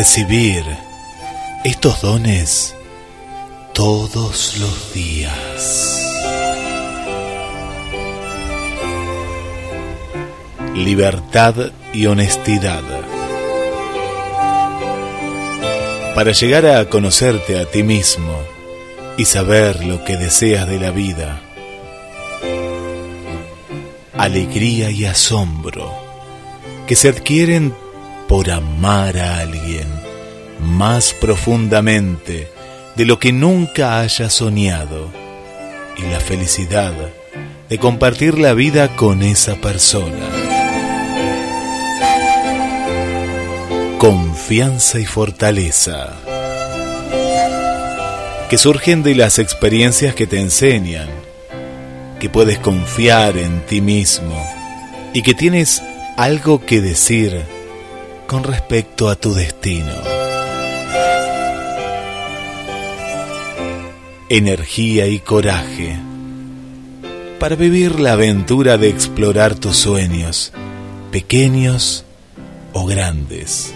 Recibir estos dones todos los días. Libertad y honestidad. Para llegar a conocerte a ti mismo y saber lo que deseas de la vida. Alegría y asombro que se adquieren por amar a alguien más profundamente de lo que nunca haya soñado y la felicidad de compartir la vida con esa persona. Confianza y fortaleza que surgen de las experiencias que te enseñan, que puedes confiar en ti mismo y que tienes algo que decir con respecto a tu destino. Energía y coraje para vivir la aventura de explorar tus sueños, pequeños o grandes.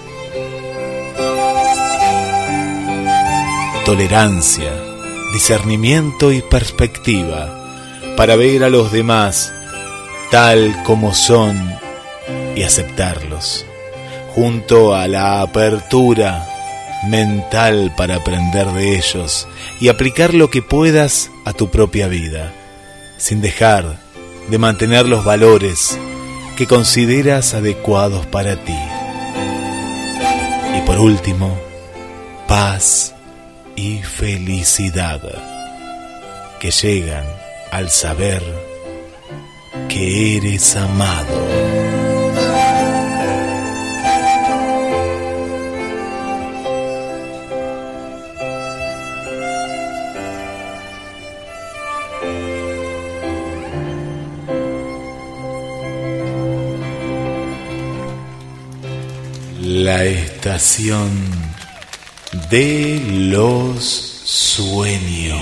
Tolerancia, discernimiento y perspectiva para ver a los demás tal como son y aceptarlos junto a la apertura mental para aprender de ellos y aplicar lo que puedas a tu propia vida, sin dejar de mantener los valores que consideras adecuados para ti. Y por último, paz y felicidad que llegan al saber que eres amado. La estación de los sueños.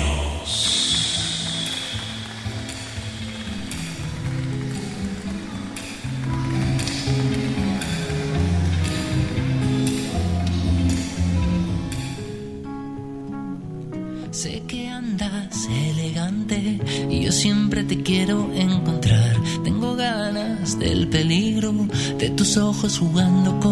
Sé que andas elegante y yo siempre te quiero encontrar. Tengo ganas del peligro de tus ojos jugando conmigo.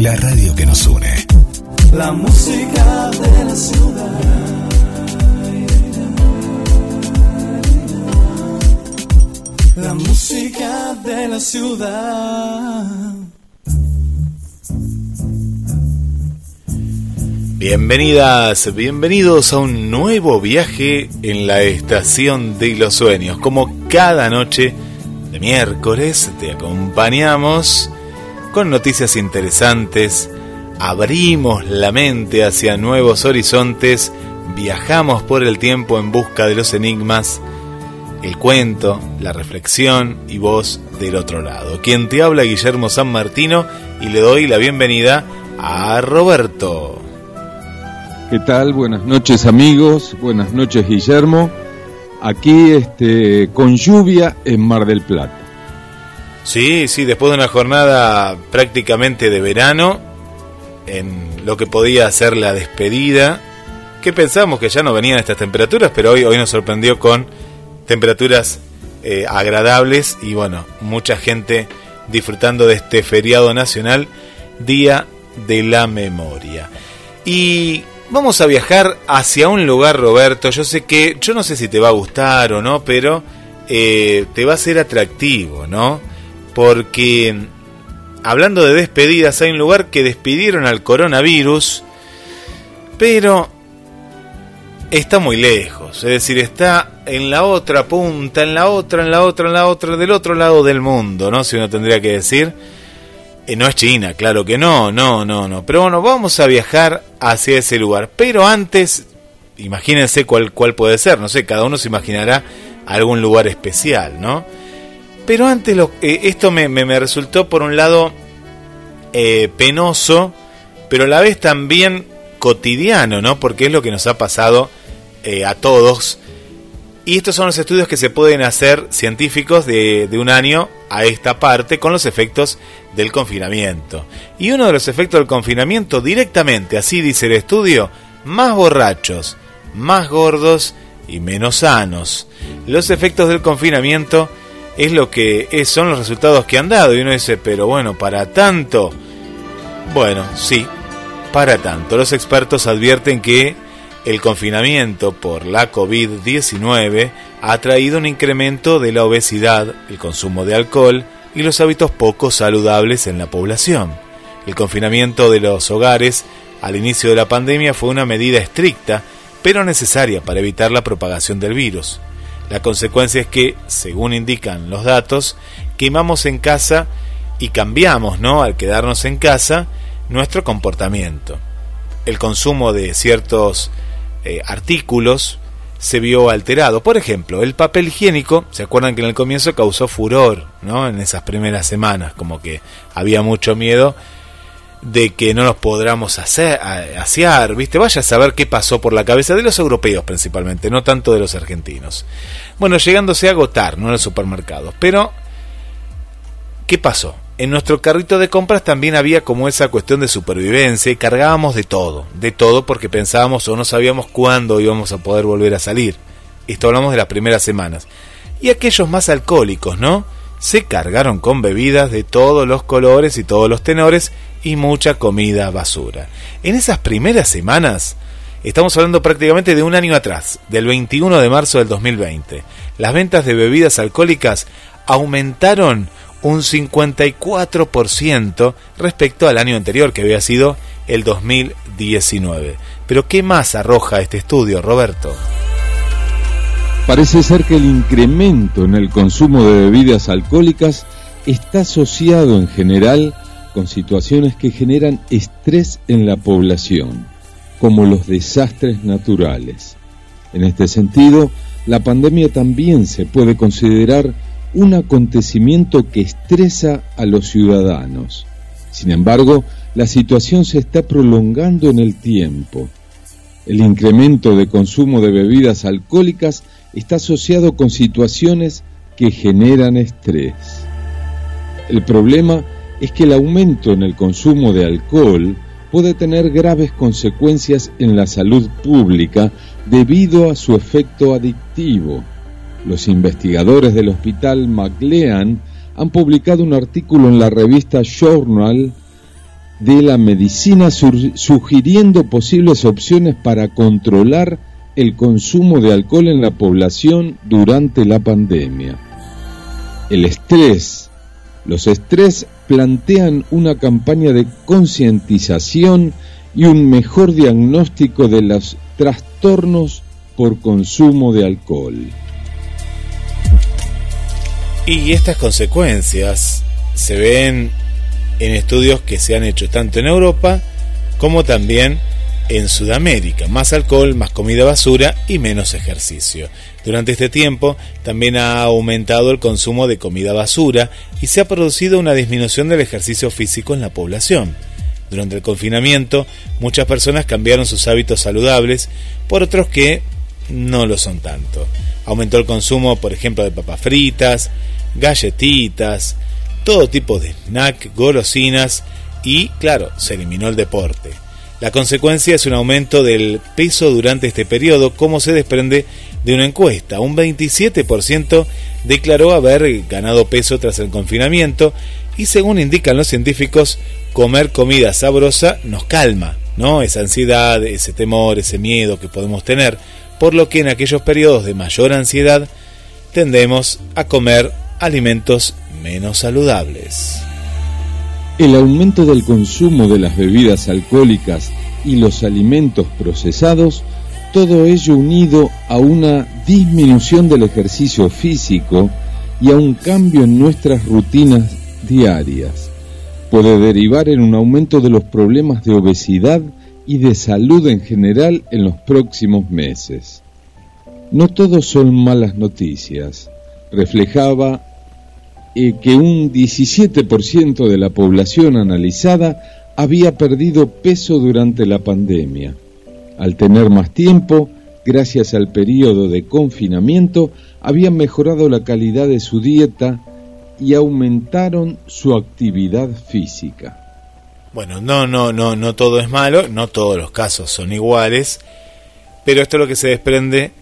La radio que nos une. La música de la ciudad. La música de la ciudad. Bienvenidas, bienvenidos a un nuevo viaje en la estación de los sueños. Como cada noche, miércoles te acompañamos con noticias interesantes, abrimos la mente hacia nuevos horizontes, viajamos por el tiempo en busca de los enigmas, el cuento, la reflexión y voz del otro lado. Quien te habla Guillermo San Martino y le doy la bienvenida a Roberto. ¿Qué tal? Buenas noches amigos, buenas noches Guillermo aquí este, con lluvia en Mar del Plata. Sí, sí, después de una jornada prácticamente de verano, en lo que podía ser la despedida, que pensamos que ya no venían estas temperaturas, pero hoy, hoy nos sorprendió con temperaturas eh, agradables y bueno, mucha gente disfrutando de este feriado nacional, Día de la Memoria. Y Vamos a viajar hacia un lugar, Roberto. Yo sé que, yo no sé si te va a gustar o no, pero eh, te va a ser atractivo, ¿no? Porque hablando de despedidas, hay un lugar que despidieron al coronavirus, pero está muy lejos. Es decir, está en la otra punta, en la otra, en la otra, en la otra, del otro lado del mundo, ¿no? Si uno tendría que decir. Eh, no es China, claro que no, no, no, no. Pero bueno, vamos a viajar hacia ese lugar. Pero antes, imagínense cuál, cuál puede ser, no sé, cada uno se imaginará algún lugar especial, ¿no? Pero antes eh, esto me, me, resultó por un lado eh, penoso, pero a la vez también cotidiano, ¿no? Porque es lo que nos ha pasado a todos. Y estos son los estudios que se pueden hacer científicos de, de un año a esta parte con los efectos del confinamiento. Y uno de los efectos del confinamiento directamente, así dice el estudio, más borrachos, más gordos y menos sanos. Los efectos del confinamiento es lo que es, son los resultados que han dado y uno dice, pero bueno, para tanto. Bueno, sí, para tanto. Los expertos advierten que el confinamiento por la COVID-19 ha traído un incremento de la obesidad, el consumo de alcohol y los hábitos poco saludables en la población. El confinamiento de los hogares al inicio de la pandemia fue una medida estricta, pero necesaria para evitar la propagación del virus. La consecuencia es que, según indican los datos, quemamos en casa y cambiamos, ¿no? Al quedarnos en casa, nuestro comportamiento. El consumo de ciertos eh, artículos se vio alterado. Por ejemplo, el papel higiénico, ¿se acuerdan que en el comienzo causó furor, ¿no? En esas primeras semanas, como que había mucho miedo de que no nos podamos hacer, asear, ¿viste? Vaya a saber qué pasó por la cabeza de los europeos principalmente, no tanto de los argentinos. Bueno, llegándose a agotar, ¿no? En los supermercados. Pero, ¿qué pasó? En nuestro carrito de compras también había como esa cuestión de supervivencia y cargábamos de todo, de todo porque pensábamos o no sabíamos cuándo íbamos a poder volver a salir. Esto hablamos de las primeras semanas. Y aquellos más alcohólicos, ¿no? Se cargaron con bebidas de todos los colores y todos los tenores y mucha comida basura. En esas primeras semanas, estamos hablando prácticamente de un año atrás, del 21 de marzo del 2020, las ventas de bebidas alcohólicas aumentaron un 54% respecto al año anterior, que había sido el 2019. Pero ¿qué más arroja este estudio, Roberto? Parece ser que el incremento en el consumo de bebidas alcohólicas está asociado en general con situaciones que generan estrés en la población, como los desastres naturales. En este sentido, la pandemia también se puede considerar un acontecimiento que estresa a los ciudadanos. Sin embargo, la situación se está prolongando en el tiempo. El incremento de consumo de bebidas alcohólicas está asociado con situaciones que generan estrés. El problema es que el aumento en el consumo de alcohol puede tener graves consecuencias en la salud pública debido a su efecto adictivo. Los investigadores del Hospital McLean han publicado un artículo en la revista Journal de la Medicina sugiriendo posibles opciones para controlar el consumo de alcohol en la población durante la pandemia. El estrés. Los estrés plantean una campaña de concientización y un mejor diagnóstico de los trastornos por consumo de alcohol. Y estas consecuencias se ven en estudios que se han hecho tanto en Europa como también en Sudamérica. Más alcohol, más comida basura y menos ejercicio. Durante este tiempo también ha aumentado el consumo de comida basura y se ha producido una disminución del ejercicio físico en la población. Durante el confinamiento muchas personas cambiaron sus hábitos saludables por otros que no lo son tanto. Aumentó el consumo, por ejemplo, de papas fritas, galletitas, todo tipo de snack, golosinas y, claro, se eliminó el deporte. La consecuencia es un aumento del peso durante este periodo, como se desprende de una encuesta. Un 27% declaró haber ganado peso tras el confinamiento y según indican los científicos, comer comida sabrosa nos calma, ¿no? Esa ansiedad, ese temor, ese miedo que podemos tener, por lo que en aquellos periodos de mayor ansiedad tendemos a comer alimentos menos saludables. El aumento del consumo de las bebidas alcohólicas y los alimentos procesados, todo ello unido a una disminución del ejercicio físico y a un cambio en nuestras rutinas diarias, puede derivar en un aumento de los problemas de obesidad y de salud en general en los próximos meses. No todos son malas noticias, reflejaba que un 17% de la población analizada había perdido peso durante la pandemia. Al tener más tiempo, gracias al periodo de confinamiento, habían mejorado la calidad de su dieta y aumentaron su actividad física. Bueno, no, no, no, no todo es malo, no todos los casos son iguales, pero esto es lo que se desprende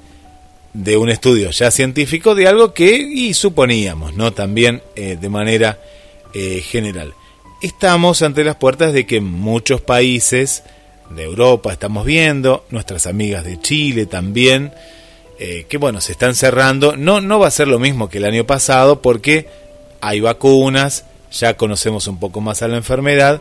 de un estudio ya científico de algo que y suponíamos, ¿no? También eh, de manera eh, general. Estamos ante las puertas de que muchos países de Europa estamos viendo, nuestras amigas de Chile también, eh, que bueno, se están cerrando. No, no va a ser lo mismo que el año pasado porque hay vacunas, ya conocemos un poco más a la enfermedad,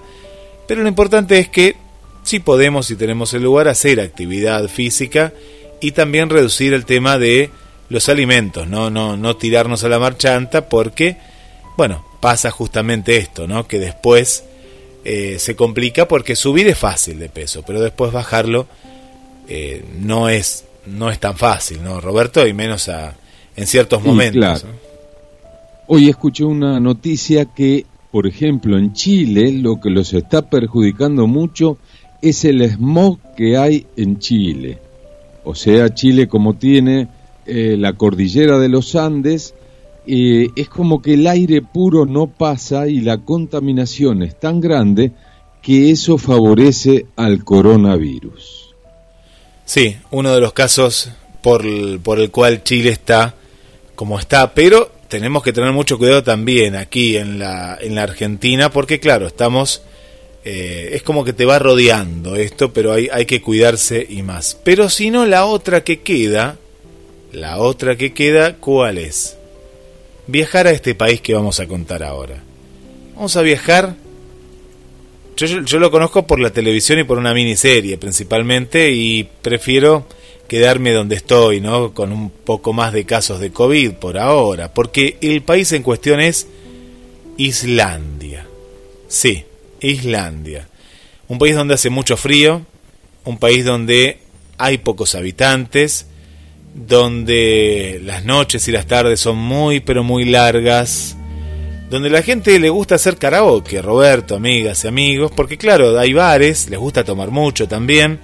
pero lo importante es que si podemos, si tenemos el lugar, hacer actividad física y también reducir el tema de los alimentos, no, no, no tirarnos a la marchanta porque, bueno, pasa justamente esto, ¿no? Que después eh, se complica porque subir es fácil de peso, pero después bajarlo eh, no es no es tan fácil, ¿no, Roberto? Y menos a, en ciertos momentos. Hoy escuché una noticia que, por ejemplo, en Chile lo que los está perjudicando mucho es el smog que hay en Chile. O sea, Chile como tiene eh, la cordillera de los Andes, eh, es como que el aire puro no pasa y la contaminación es tan grande que eso favorece al coronavirus. Sí, uno de los casos por el, por el cual Chile está como está, pero tenemos que tener mucho cuidado también aquí en la, en la Argentina, porque claro, estamos, eh, es como que te va rodeando esto, pero hay, hay que cuidarse y más. Pero si no, la otra que queda, la otra que queda, ¿cuál es? viajar a este país que vamos a contar ahora. Vamos a viajar. Yo, lo conozco por la televisión y por una miniserie principalmente y prefiero quedarme donde estoy, ¿no? Con un poco más de casos de COVID por ahora, porque el país en cuestión es Islandia. Sí, Islandia. Un país donde hace mucho frío, un país donde hay pocos habitantes, donde las noches y las tardes son muy pero muy largas, donde la gente le gusta hacer karaoke, Roberto, amigas y amigos, porque claro, hay bares, les gusta tomar mucho también,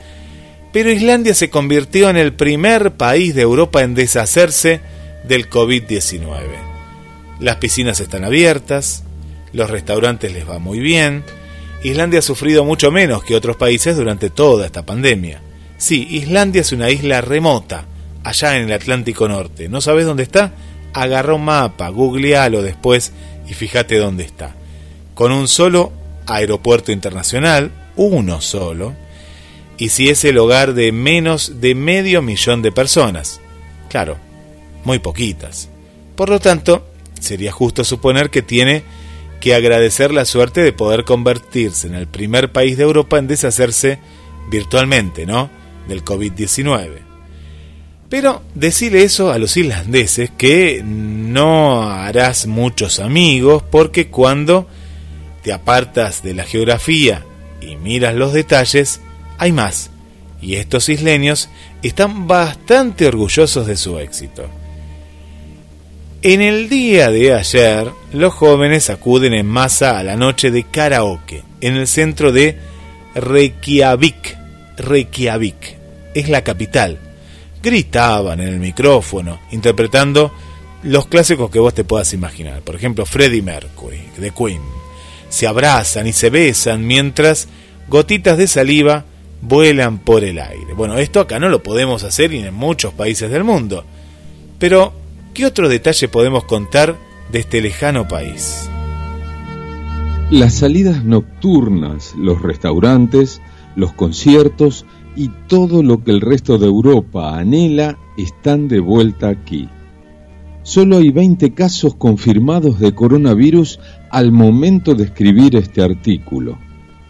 pero Islandia se convirtió en el primer país de Europa en deshacerse del COVID-19. Las piscinas están abiertas, los restaurantes les va muy bien, Islandia ha sufrido mucho menos que otros países durante toda esta pandemia. Sí, Islandia es una isla remota, allá en el Atlántico Norte. ¿No sabes dónde está? Agarra un mapa, googlealo después y fíjate dónde está. Con un solo aeropuerto internacional, uno solo, y si es el hogar de menos de medio millón de personas. Claro, muy poquitas. Por lo tanto, sería justo suponer que tiene que agradecer la suerte de poder convertirse en el primer país de Europa en deshacerse virtualmente, ¿no? Del COVID-19. Pero decirle eso a los islandeses que no harás muchos amigos porque cuando te apartas de la geografía y miras los detalles, hay más. Y estos isleños están bastante orgullosos de su éxito. En el día de ayer, los jóvenes acuden en masa a la noche de karaoke en el centro de Reykjavik. Reykjavik es la capital gritaban en el micrófono, interpretando los clásicos que vos te puedas imaginar. Por ejemplo, Freddie Mercury, de Queen. Se abrazan y se besan mientras gotitas de saliva vuelan por el aire. Bueno, esto acá no lo podemos hacer y en muchos países del mundo. Pero, ¿qué otro detalle podemos contar de este lejano país? Las salidas nocturnas, los restaurantes, los conciertos y todo lo que el resto de Europa anhela están de vuelta aquí. Solo hay 20 casos confirmados de coronavirus al momento de escribir este artículo.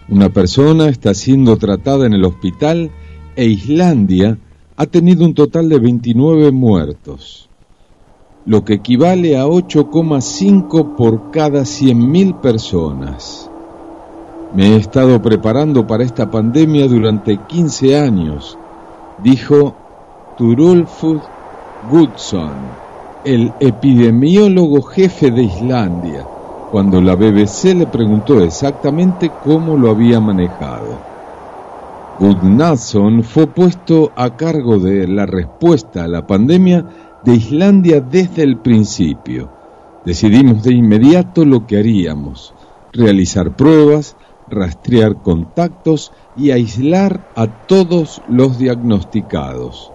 Una persona está siendo tratada en el hospital e Islandia ha tenido un total de 29 muertos, lo que equivale a 8,5 por cada 100.000 personas. Me he estado preparando para esta pandemia durante 15 años, dijo Turulfur Goodson, el epidemiólogo jefe de Islandia, cuando la BBC le preguntó exactamente cómo lo había manejado. Gudnason fue puesto a cargo de la respuesta a la pandemia de Islandia desde el principio. Decidimos de inmediato lo que haríamos, realizar pruebas, rastrear contactos y aislar a todos los diagnosticados.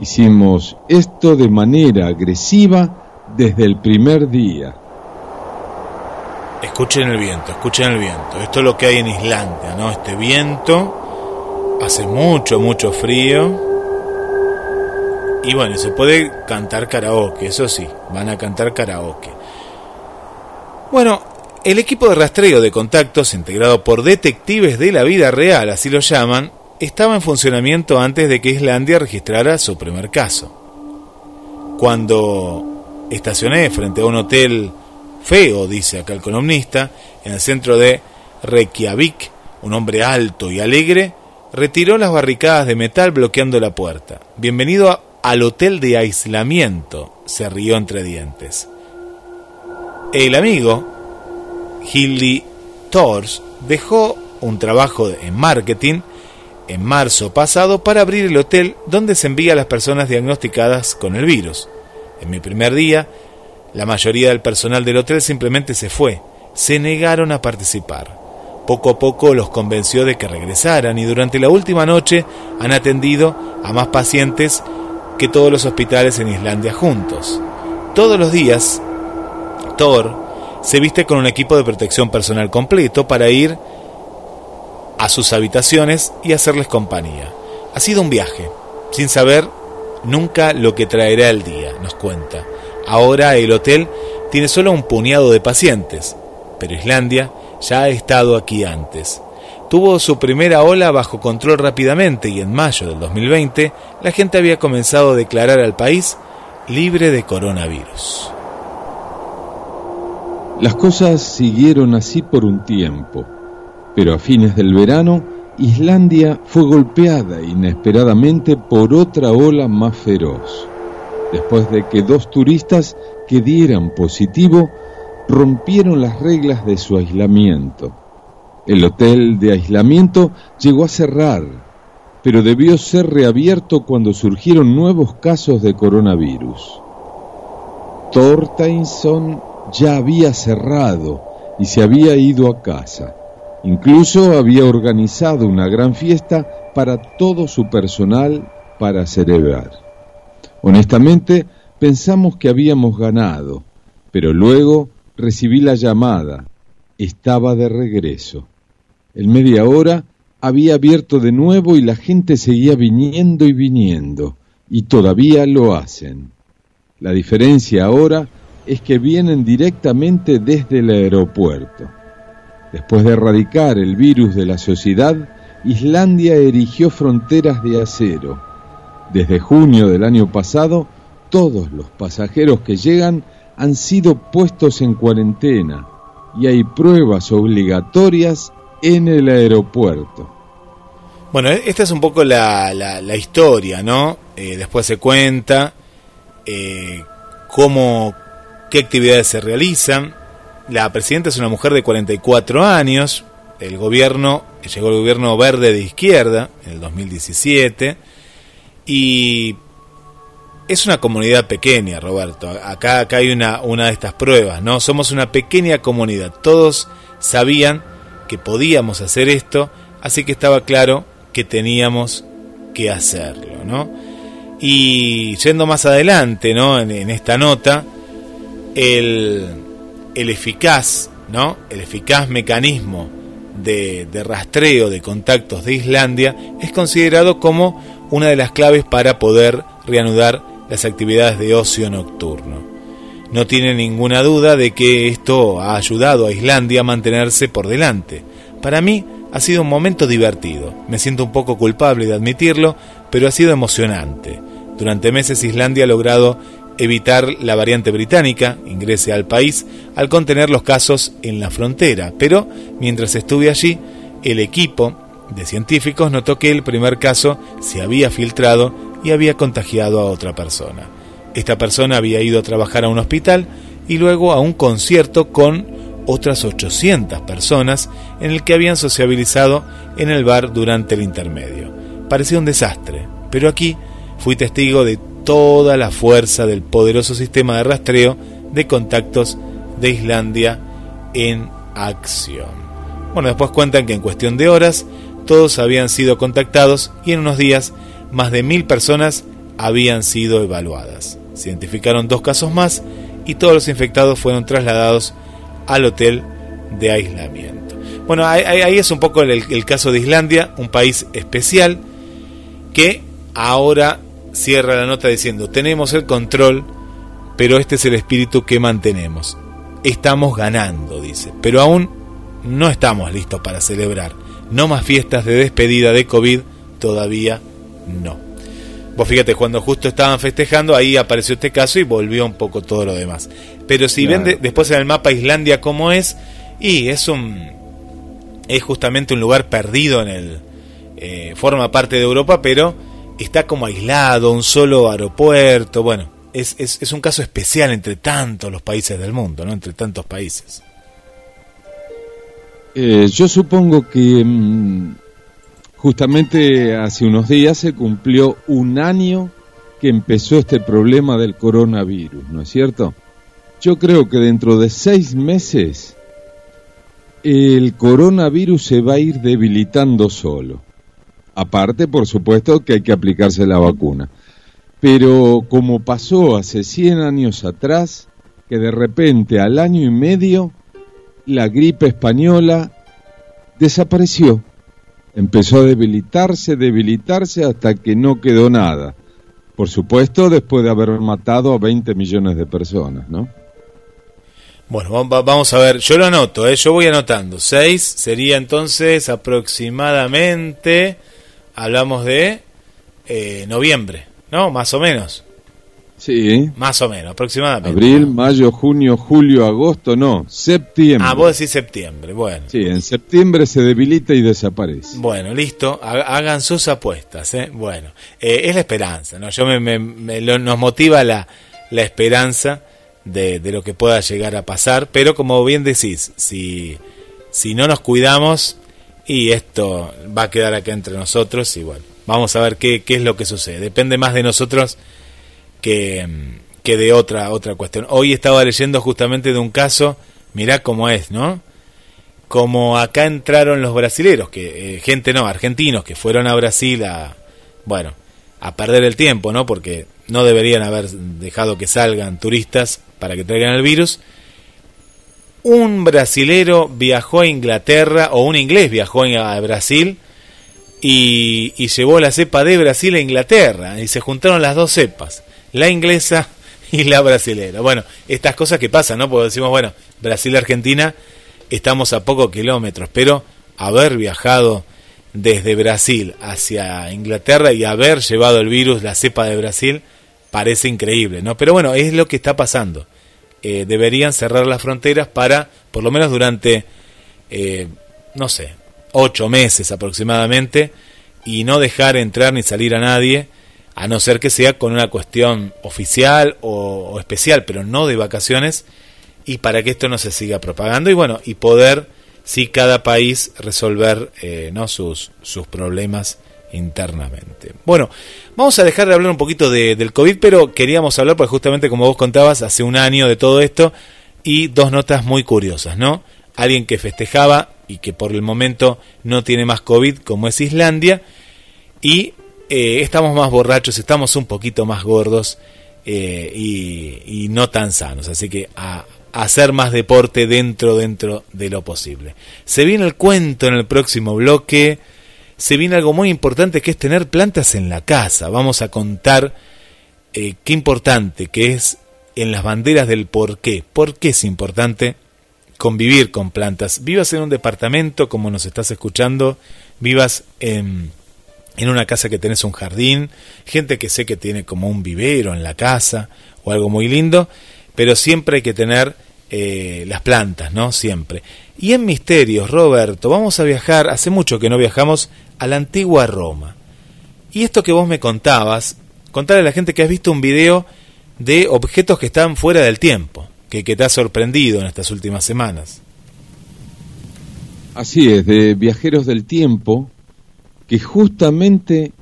Hicimos esto de manera agresiva desde el primer día. Escuchen el viento, escuchen el viento. Esto es lo que hay en Islandia, ¿no? Este viento hace mucho, mucho frío. Y bueno, se puede cantar karaoke, eso sí, van a cantar karaoke. Bueno, el equipo de rastreo de contactos, integrado por detectives de la vida real, así lo llaman, estaba en funcionamiento antes de que Islandia registrara su primer caso. Cuando estacioné frente a un hotel feo, dice acá el columnista, en el centro de Reykjavik, un hombre alto y alegre retiró las barricadas de metal bloqueando la puerta. Bienvenido al hotel de aislamiento, se rió entre dientes. El amigo, Hildy Thors, dejó un trabajo en marketing en marzo pasado para abrir el hotel donde se envía a las personas diagnosticadas con el virus. En mi primer día, la mayoría del personal del hotel simplemente se fue, se negaron a participar. Poco a poco los convenció de que regresaran y durante la última noche han atendido a más pacientes que todos los hospitales en Islandia juntos. Todos los días, Thor se viste con un equipo de protección personal completo para ir a sus habitaciones y hacerles compañía. Ha sido un viaje, sin saber nunca lo que traerá el día, nos cuenta. Ahora el hotel tiene solo un puñado de pacientes, pero Islandia ya ha estado aquí antes. Tuvo su primera ola bajo control rápidamente y en mayo del 2020 la gente había comenzado a declarar al país libre de coronavirus. Las cosas siguieron así por un tiempo pero a fines del verano, Islandia fue golpeada inesperadamente por otra ola más feroz, después de que dos turistas que dieran positivo rompieron las reglas de su aislamiento. El hotel de aislamiento llegó a cerrar, pero debió ser reabierto cuando surgieron nuevos casos de coronavirus. Tortainson ya había cerrado y se había ido a casa. Incluso había organizado una gran fiesta para todo su personal para celebrar. Honestamente, pensamos que habíamos ganado, pero luego recibí la llamada. Estaba de regreso. En media hora había abierto de nuevo y la gente seguía viniendo y viniendo, y todavía lo hacen. La diferencia ahora es que vienen directamente desde el aeropuerto. Después de erradicar el virus de la sociedad, Islandia erigió fronteras de acero. Desde junio del año pasado, todos los pasajeros que llegan han sido puestos en cuarentena y hay pruebas obligatorias en el aeropuerto. Bueno, esta es un poco la, la, historia, ¿no? Eh, después se cuenta eh, cómo, qué actividades se realizan. La presidenta es una mujer de 44 años. El gobierno, llegó el gobierno verde de izquierda en el 2017. Y es una comunidad pequeña, Roberto. Acá, acá hay una, una de estas pruebas, ¿no? Somos una pequeña comunidad. Todos sabían que podíamos hacer esto, así que estaba claro que teníamos que hacerlo, ¿no? Y yendo más adelante, ¿no? En, esta nota, el, el eficaz, ¿no? El eficaz mecanismo de, rastreo de contactos de Islandia es considerado como una de las claves para poder reanudar las actividades de ocio nocturno. No tiene ninguna duda de que esto ha ayudado a Islandia a mantenerse por delante. Para mí ha sido un momento divertido. Me siento un poco culpable de admitirlo, pero ha sido emocionante. Durante meses Islandia ha logrado evitar la variante británica ingrese al país al contener los casos en la frontera, pero mientras estuve allí, el equipo de científicos notó que el primer caso se había filtrado y había contagiado a otra persona. Esta persona había ido a trabajar a un hospital y luego a un concierto con otras 800 personas en el que habían sociabilizado en el bar durante el intermedio. Parecía un desastre, pero aquí fui testigo de toda la fuerza del poderoso sistema de rastreo de contactos de Islandia en acción. Bueno, después cuentan que en cuestión de horas todos habían sido contactados y en unos días más de mil personas habían sido evaluadas. Se identificaron dos casos más y todos los infectados fueron trasladados al hotel de aislamiento. Bueno, ahí, es un poco el, caso de Islandia, un país especial que ahora cierra la nota diciendo, tenemos el control, pero este es el espíritu que mantenemos. Estamos ganando, dice, pero aún no estamos listos para celebrar. No más fiestas de despedida de COVID, todavía no. Vos fíjate, cuando justo estaban festejando, ahí apareció este caso y volvió un poco todo lo demás. Pero si ven después en el mapa Islandia cómo es, y es un es justamente un lugar perdido en el eh, forma parte de Europa, pero está como aislado, un solo aeropuerto, bueno, es, es, un caso especial entre tantos los países del mundo, ¿no? Entre tantos países. Eh, yo supongo que mm, justamente hace unos días se cumplió un año que empezó este problema del coronavirus, ¿no es cierto? Yo creo que dentro de seis meses el coronavirus se va a ir debilitando solo. Aparte, por supuesto, que hay que aplicarse la vacuna. Pero como pasó hace 100 años atrás, que de repente al año y medio la gripe española desapareció. Empezó a debilitarse, debilitarse hasta que no quedó nada. Por supuesto, después de haber matado a 20 millones de personas, ¿no? Bueno, vamos a ver, yo lo anoto, ¿eh? yo voy anotando. 6 sería entonces aproximadamente, hablamos de eh, noviembre, ¿no? Más o menos. Sí. Más o menos, aproximadamente. Abril, mayo, junio, julio, agosto, no, septiembre. Ah, vos decís septiembre, bueno. Sí, en septiembre se debilita y desaparece. Bueno, listo, hagan sus apuestas, ¿eh? Bueno, eh, es la esperanza, ¿no? Yo me, me, nos motiva la, la esperanza de, lo que pueda llegar a pasar, pero como bien decís, si, si no nos cuidamos y esto va a quedar acá entre nosotros y bueno, vamos a ver qué, qué es lo que sucede. Depende más de nosotros que, que de otra, otra cuestión. Hoy estaba leyendo justamente de un caso, mirá cómo es, ¿no? Como acá entraron los brasileros, que eh, gente no, argentinos, que fueron a Brasil a, bueno, a perder el tiempo, ¿no? Porque no deberían haber dejado que salgan turistas para que traigan el virus. Un brasilero viajó a Inglaterra, o un inglés viajó a Brasil, y, llevó la cepa de Brasil a Inglaterra, y se juntaron las dos cepas, la inglesa y la brasilera. Bueno, estas cosas que pasan, ¿no? Porque decimos, bueno, Brasil-Argentina, estamos a pocos kilómetros, pero haber viajado desde Brasil hacia Inglaterra y haber llevado el virus, la cepa de Brasil, parece increíble, ¿no? Pero bueno, es lo que está pasando. Eh, deberían cerrar las fronteras para, por lo menos durante, eh, no sé, ocho meses aproximadamente, y no dejar entrar ni salir a nadie, a no ser que sea con una cuestión oficial o, especial, pero no de vacaciones, y para que esto no se siga propagando, y bueno, y poder, sí, cada país resolver eh, ¿no? sus, sus problemas internamente. Bueno, vamos a dejar de hablar un poquito de, del COVID, pero queríamos hablar, pues justamente como vos contabas, hace un año de todo esto, y dos notas muy curiosas, ¿no? Alguien que festejaba y que por el momento no tiene más COVID, como es Islandia, y eh, estamos más borrachos, estamos un poquito más gordos eh, y, no tan sanos, así que a hacer más deporte dentro, dentro de lo posible. Se viene el cuento en el próximo bloque se viene algo muy importante que es tener plantas en la casa. Vamos a contar eh, qué importante que es en las banderas del por qué. ¿Por qué es importante convivir con plantas? Vivas en un departamento como nos estás escuchando, vivas en, en una casa que tenés un jardín, gente que sé que tiene como un vivero en la casa o algo muy lindo, pero siempre hay que tener eh, las plantas, ¿no? Siempre. Y en Misterios, Roberto, vamos a viajar, hace mucho que no viajamos, a la antigua Roma. Y esto que vos me contabas, contarle a la gente que has visto un video de objetos que están fuera del tiempo, que, que te ha sorprendido en estas últimas semanas. Así es, de viajeros del tiempo, que justamente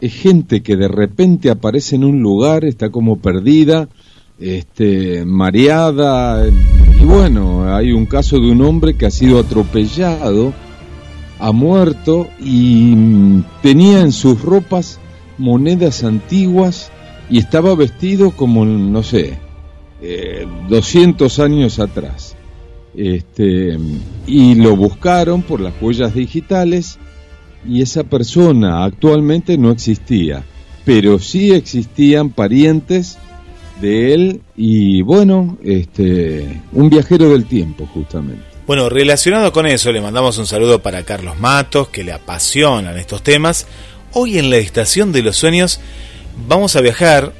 es gente que de repente aparece en un lugar, está como perdida, este, mareada, y bueno, hay un caso de un hombre que ha sido atropellado, ha muerto y tenía en sus ropas monedas antiguas y estaba vestido como, no sé, 200 eh, años atrás. Este, y lo buscaron por las huellas digitales y esa persona actualmente no existía, pero sí existían parientes de él y bueno, este, un viajero del tiempo justamente. Bueno, relacionado con eso, le mandamos un saludo para Carlos Matos, que le apasionan estos temas. Hoy en la Estación de los Sueños vamos a viajar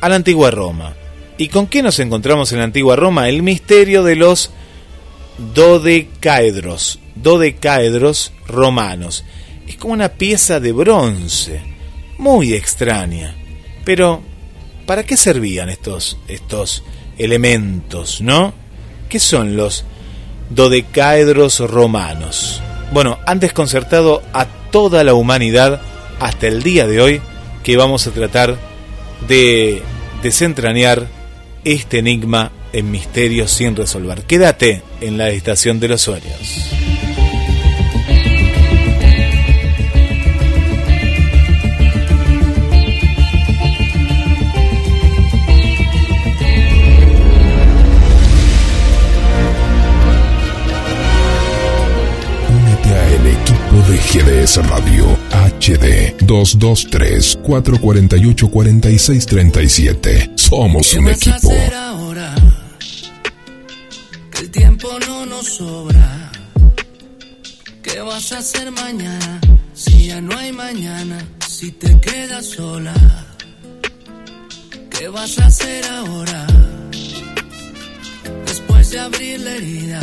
a la antigua Roma. ¿Y con qué nos encontramos en la antigua Roma? El misterio de los dodecaedros, dodecaedros romanos. Es como una pieza de bronce, muy extraña. Pero, ¿para qué servían estos, estos elementos, no? ¿Qué son los dodecaedros romanos? Bueno, han desconcertado a toda la humanidad hasta el día de hoy que vamos a tratar de desentrañar este enigma en misterios sin resolver. Quédate en la estación de los sueños. GDS Radio HD 223-448-4637. Somos un equipo. ahora? Que el tiempo no nos sobra. ¿Qué vas a hacer mañana? Si ya no hay mañana, si te quedas sola. ¿Qué vas a hacer ahora? Después de abrir la herida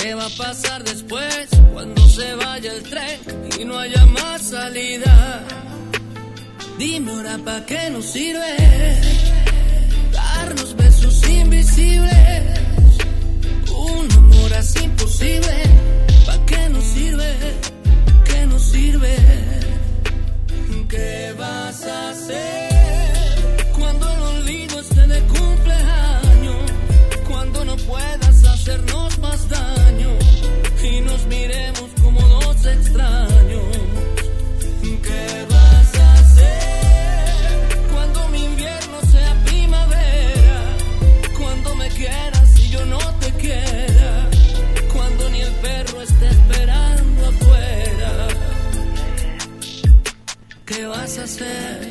¿Qué va a pasar después cuando se vaya el tren y no haya más salida? Dime ahora para qué nos sirve darnos besos invisibles. Un amor así imposible, ¿para qué nos sirve? ¿Qué nos sirve? ¿Qué vas a hacer cuando el olvido esté de cumpleaños? Cuando no puedas hacernos más daño y nos miremos como dos extraños. ¿Qué vas a hacer cuando mi invierno sea primavera? Cuando me quieras y yo no te quiera. Cuando ni el perro esté esperando afuera. ¿Qué vas a hacer?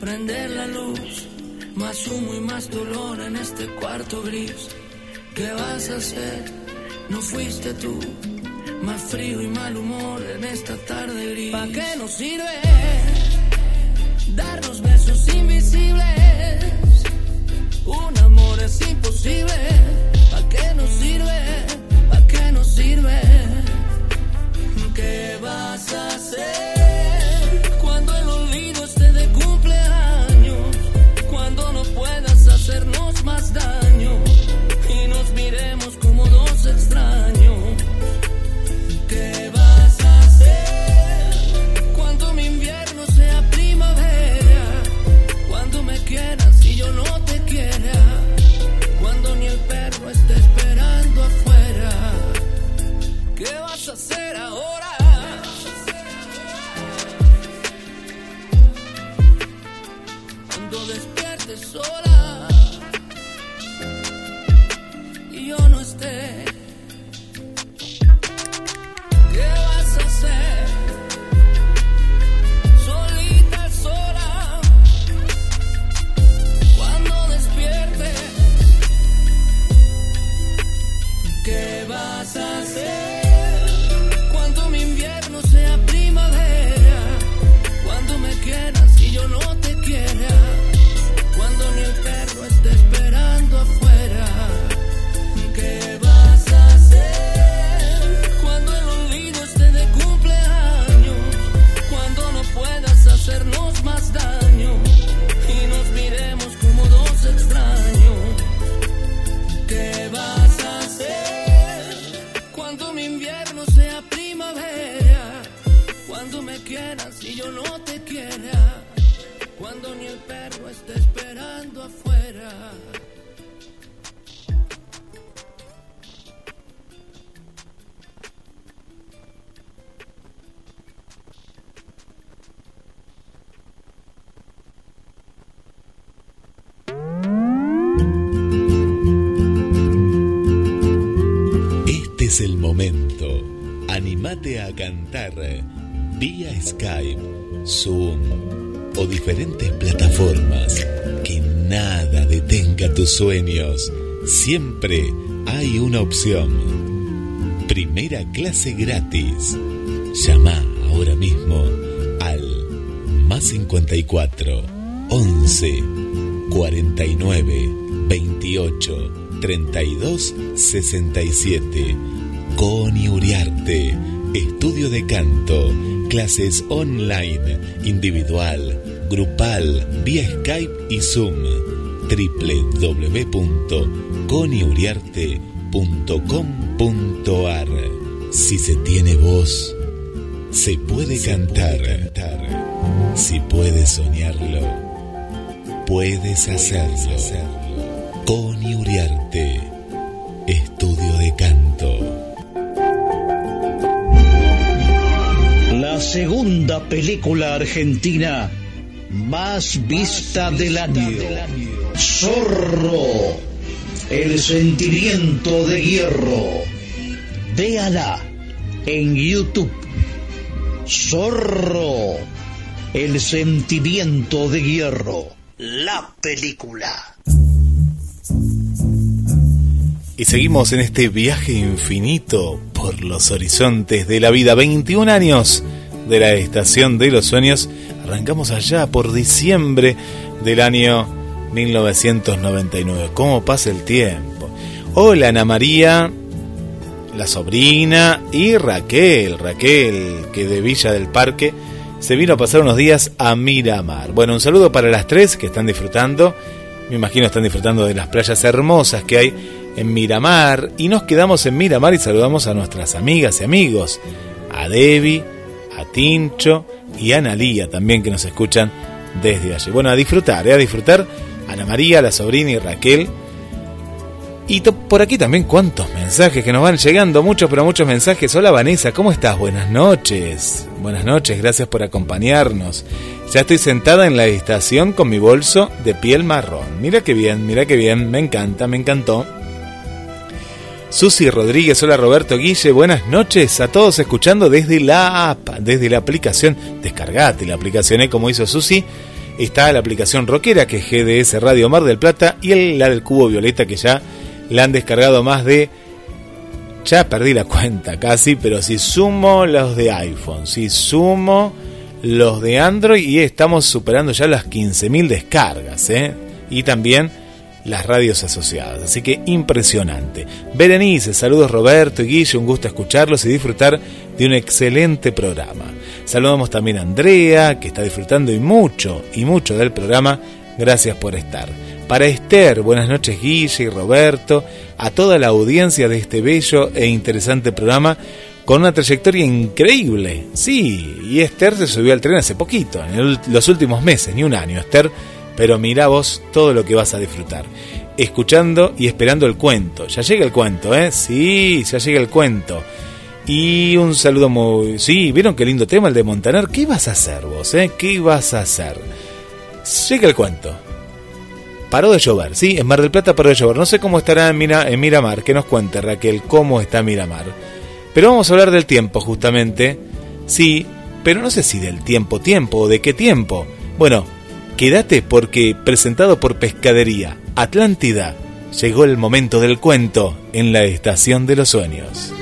Prender la luz. Más humo y más dolor en este cuarto gris. ¿Qué vas a hacer? no fuiste tú. Más frío y mal humor en esta tarde gris. ¿Para qué nos sirve darnos besos invisibles? Un amor es imposible. ¿Para qué nos sirve? ¿Para qué nos sirve? ¿Qué vas a hacer Ponete a cantar vía Skype, Zoom o diferentes plataformas. Que nada detenga tus sueños. Siempre hay una opción. Primera clase gratis. Llama ahora mismo al más 54 11 49 28 32 67. Coni Uriarte, estudio de canto, clases online, individual, grupal, vía Skype y Zoom. www.coniuriarte.com.ar Si se tiene voz, se puede cantar. Si puedes soñarlo, puedes hacerlo. Coni Uriarte, estudio de canto. La segunda película argentina más vista del año. Zorro, el sentimiento de hierro. Véala en YouTube. Zorro, el sentimiento de hierro. La película. Y seguimos en este viaje infinito por los horizontes de la vida. 21 años de la Estación de los Sueños. Arrancamos allá por diciembre del año 1999. ¿Cómo pasa el tiempo? Hola Ana María, la sobrina y Raquel. Raquel, que de Villa del Parque se vino a pasar unos días a Miramar. Bueno, un saludo para las tres que están disfrutando. Me imagino están disfrutando de las playas hermosas que hay en Miramar y nos quedamos en Miramar y saludamos a nuestras amigas y amigos, a Debbie, a Tincho y a Analía también que nos escuchan desde allí. Bueno, a disfrutar, ¿eh? a disfrutar Ana María, la sobrina y Raquel. Y por aquí también cuántos mensajes que nos van llegando, muchos pero muchos mensajes. Hola Vanessa, ¿cómo estás? Buenas noches. Buenas noches, gracias por acompañarnos. Ya estoy sentada en la estación con mi bolso de piel marrón. Mira qué bien, mira qué bien, me encanta, me encantó. Susi Rodríguez, hola Roberto Guille, buenas noches a todos escuchando desde la app, desde la aplicación. Descargate la aplicación, ¿eh? como hizo Susi. Está la aplicación rockera que es GDS Radio Mar del Plata y el, la del Cubo Violeta que ya la han descargado más de... Ya perdí la cuenta casi, pero si sumo los de iPhone, si sumo los de Android y estamos superando ya las 15.000 descargas, ¿eh? Y también las radios asociadas. Así que impresionante. Berenice, saludos Roberto y Guille, un gusto escucharlos y disfrutar de un excelente programa. Saludamos también a Andrea, que está disfrutando y mucho, y mucho del programa. Gracias por estar. Para Esther, buenas noches Guille y Roberto, a toda la audiencia de este bello e interesante programa con una trayectoria increíble. Sí, y Esther se subió al tren hace poquito, en los últimos meses, ni un año. Esther pero mira vos todo lo que vas a disfrutar. Escuchando y esperando el cuento. Ya llega el cuento, ¿eh? Sí, ya llega el cuento. Y un saludo muy... Sí, ¿vieron qué lindo tema el de Montaner? ¿Qué vas a hacer vos, eh? ¿Qué vas a hacer? Llega el cuento. Paró de llover, sí, en Mar del Plata paró de llover. No sé cómo estará en, Mira, en Miramar, que nos cuente Raquel cómo está Miramar. Pero vamos a hablar del tiempo, justamente. Sí, pero no sé si del tiempo, tiempo, o de qué tiempo. Bueno, Quédate porque, presentado por Pescadería Atlántida, llegó el momento del cuento en la Estación de los Sueños.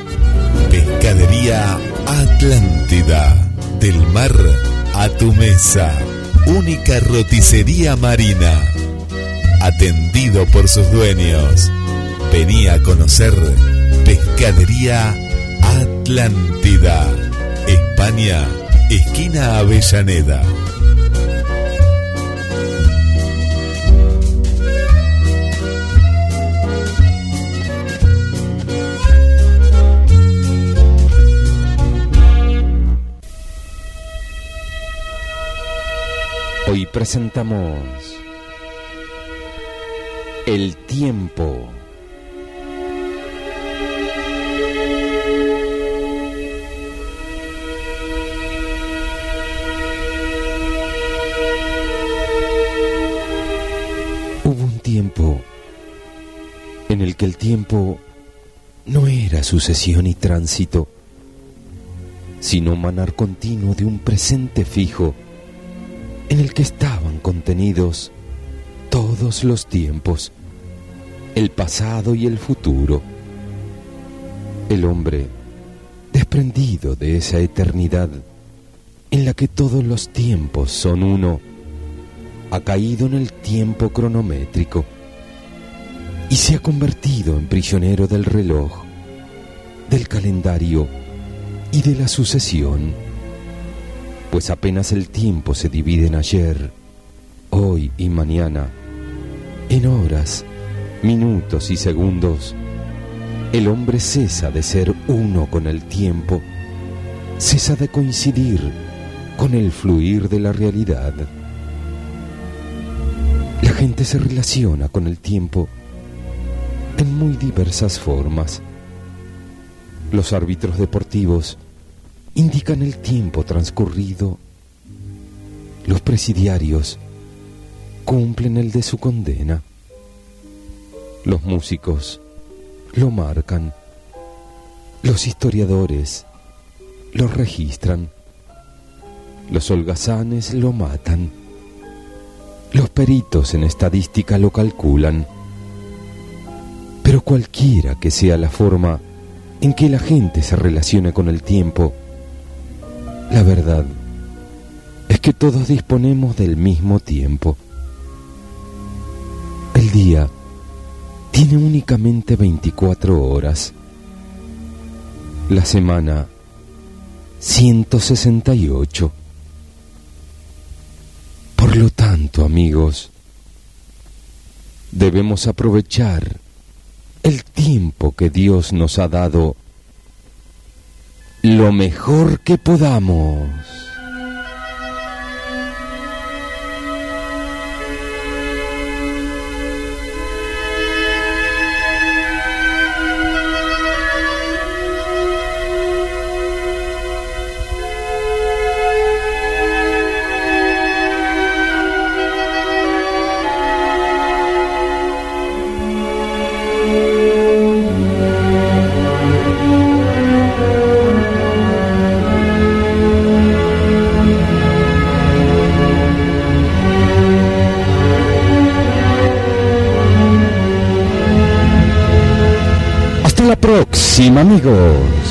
Pescadería Atlántida, del mar a tu mesa, única roticería marina, atendido por sus dueños. Venía a conocer Pescadería Atlántida, España, esquina Avellaneda. Presentamos El tiempo. Hubo un tiempo en el que el tiempo no era sucesión y tránsito, sino manar continuo de un presente fijo en el que estaban contenidos todos los tiempos, el pasado y el futuro. El hombre, desprendido de esa eternidad en la que todos los tiempos son uno, ha caído en el tiempo cronométrico y se ha convertido en prisionero del reloj, del calendario y de la sucesión, pues apenas el tiempo se divide en ayer, hoy y mañana, en horas, minutos y segundos, el hombre cesa de ser uno con el tiempo, cesa de coincidir con el fluir de la realidad. La gente se relaciona con el tiempo en muy diversas formas. Los árbitros deportivos indican el tiempo transcurrido. Los presidiarios cumplen el de su condena. Los músicos lo marcan. Los historiadores lo registran. Los holgazanes lo matan. Los peritos en estadística lo calculan. Pero cualquiera que sea la forma en que la gente se relacione con el tiempo, la verdad es que todos disponemos del mismo tiempo. El día tiene únicamente 24 horas. La semana 168. Por lo tanto, amigos, debemos aprovechar el tiempo que Dios nos ha dado lo mejor que podamos. Amigos.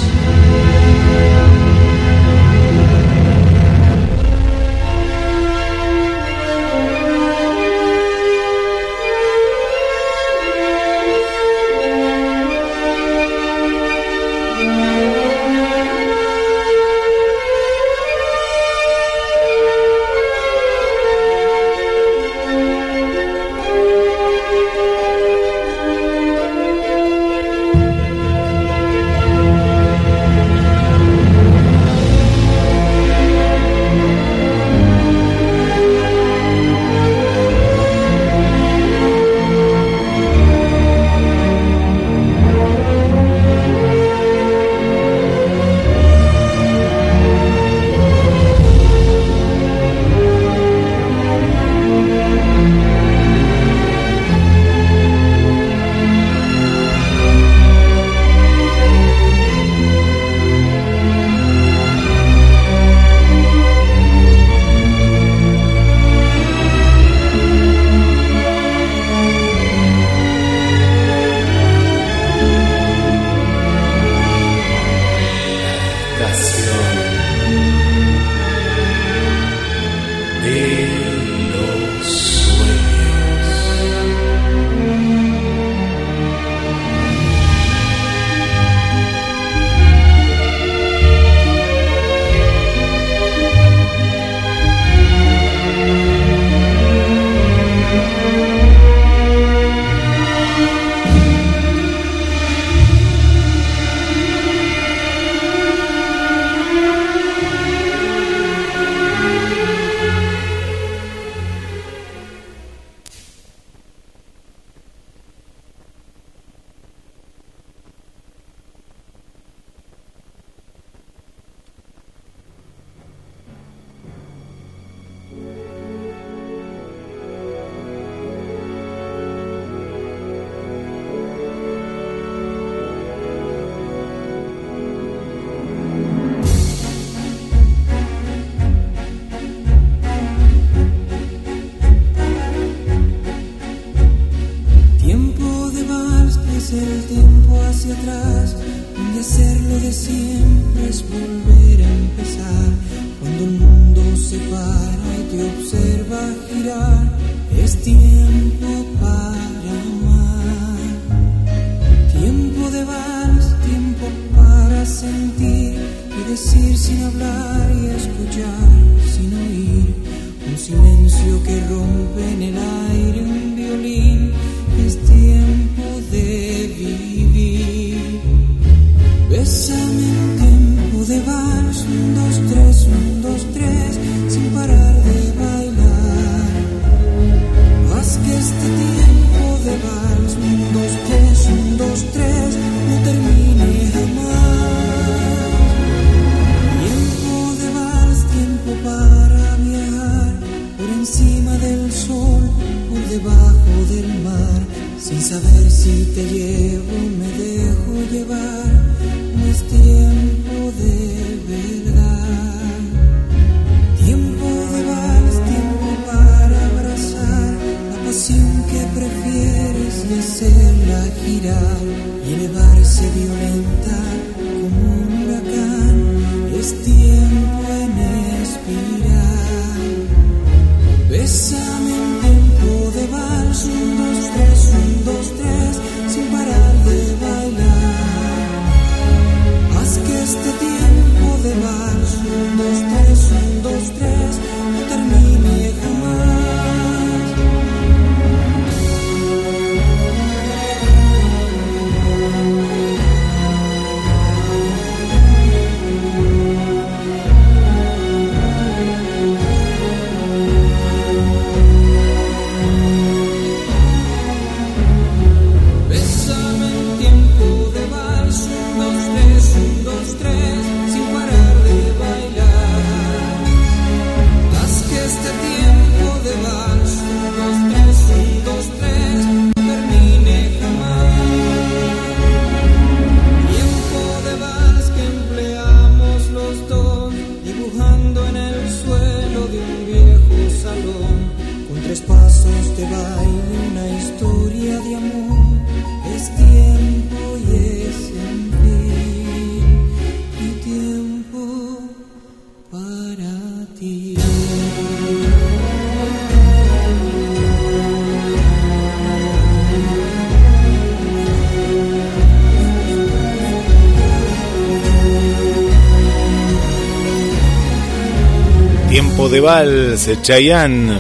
Vals. En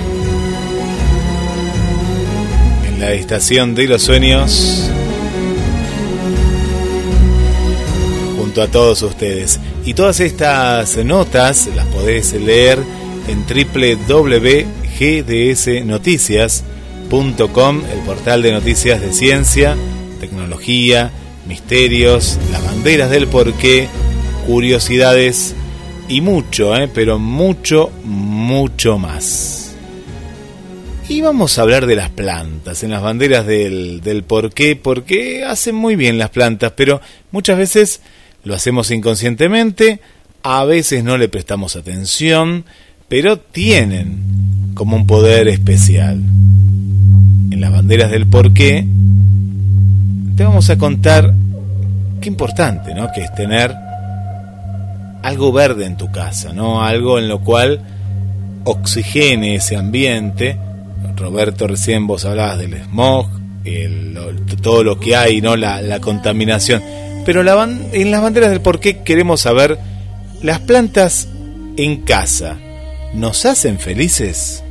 la estación de los sueños. Junto a todos ustedes. Y todas estas notas las podés leer en www.gdsnoticias.com, el portal de noticias de ciencia, tecnología, misterios, las banderas del porqué, curiosidades y mucho, ¿eh? pero mucho más. Y vamos a hablar de las plantas, en las banderas del, del por qué, porque hacen muy bien las plantas, pero muchas veces lo hacemos inconscientemente, a veces no le prestamos atención, pero tienen como un poder especial. En las banderas del por qué, te vamos a contar qué importante, ¿no? Que es tener algo verde en tu casa, ¿no? Algo en lo cual oxigene ese ambiente. Roberto, recién vos hablabas del smog, el- todo lo que hay, ¿no? La, contaminación. Pero la en las banderas del por qué queremos saber, ¿las plantas en casa nos hacen felices?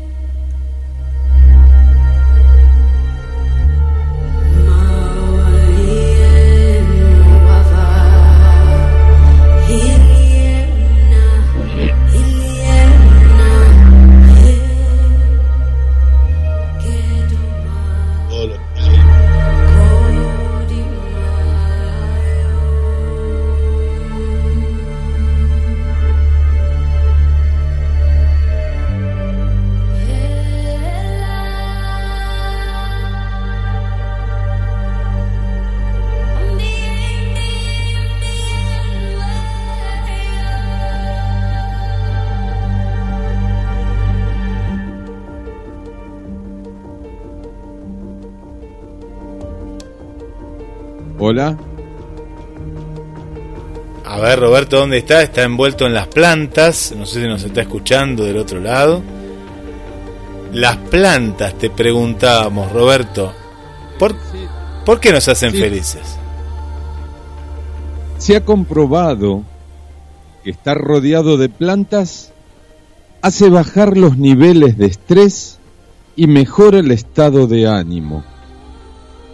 Hola. A ver, Roberto, ¿dónde está? Está envuelto en las plantas. No sé si nos está escuchando del otro lado. Las plantas, te preguntábamos, Roberto. ¿Por, ¿por qué nos hacen Sí. felices? Se ha comprobado que estar rodeado de plantas hace bajar los niveles de estrés y mejora el estado de ánimo.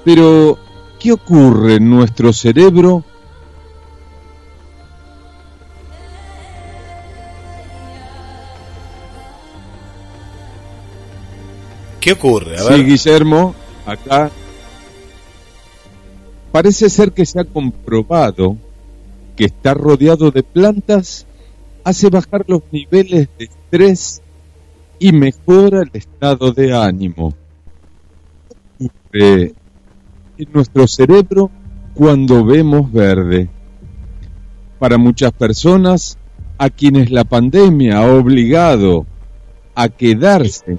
Pero, ¿qué ocurre en nuestro cerebro ¿Qué ocurre? A Sí. Guillermo, acá parece ser que se ha comprobado que estar rodeado de plantas hace bajar los niveles de estrés y mejora el estado de ánimo. Eh, en nuestro cerebro cuando vemos verde. Para muchas personas, a quienes la pandemia ha obligado a quedarse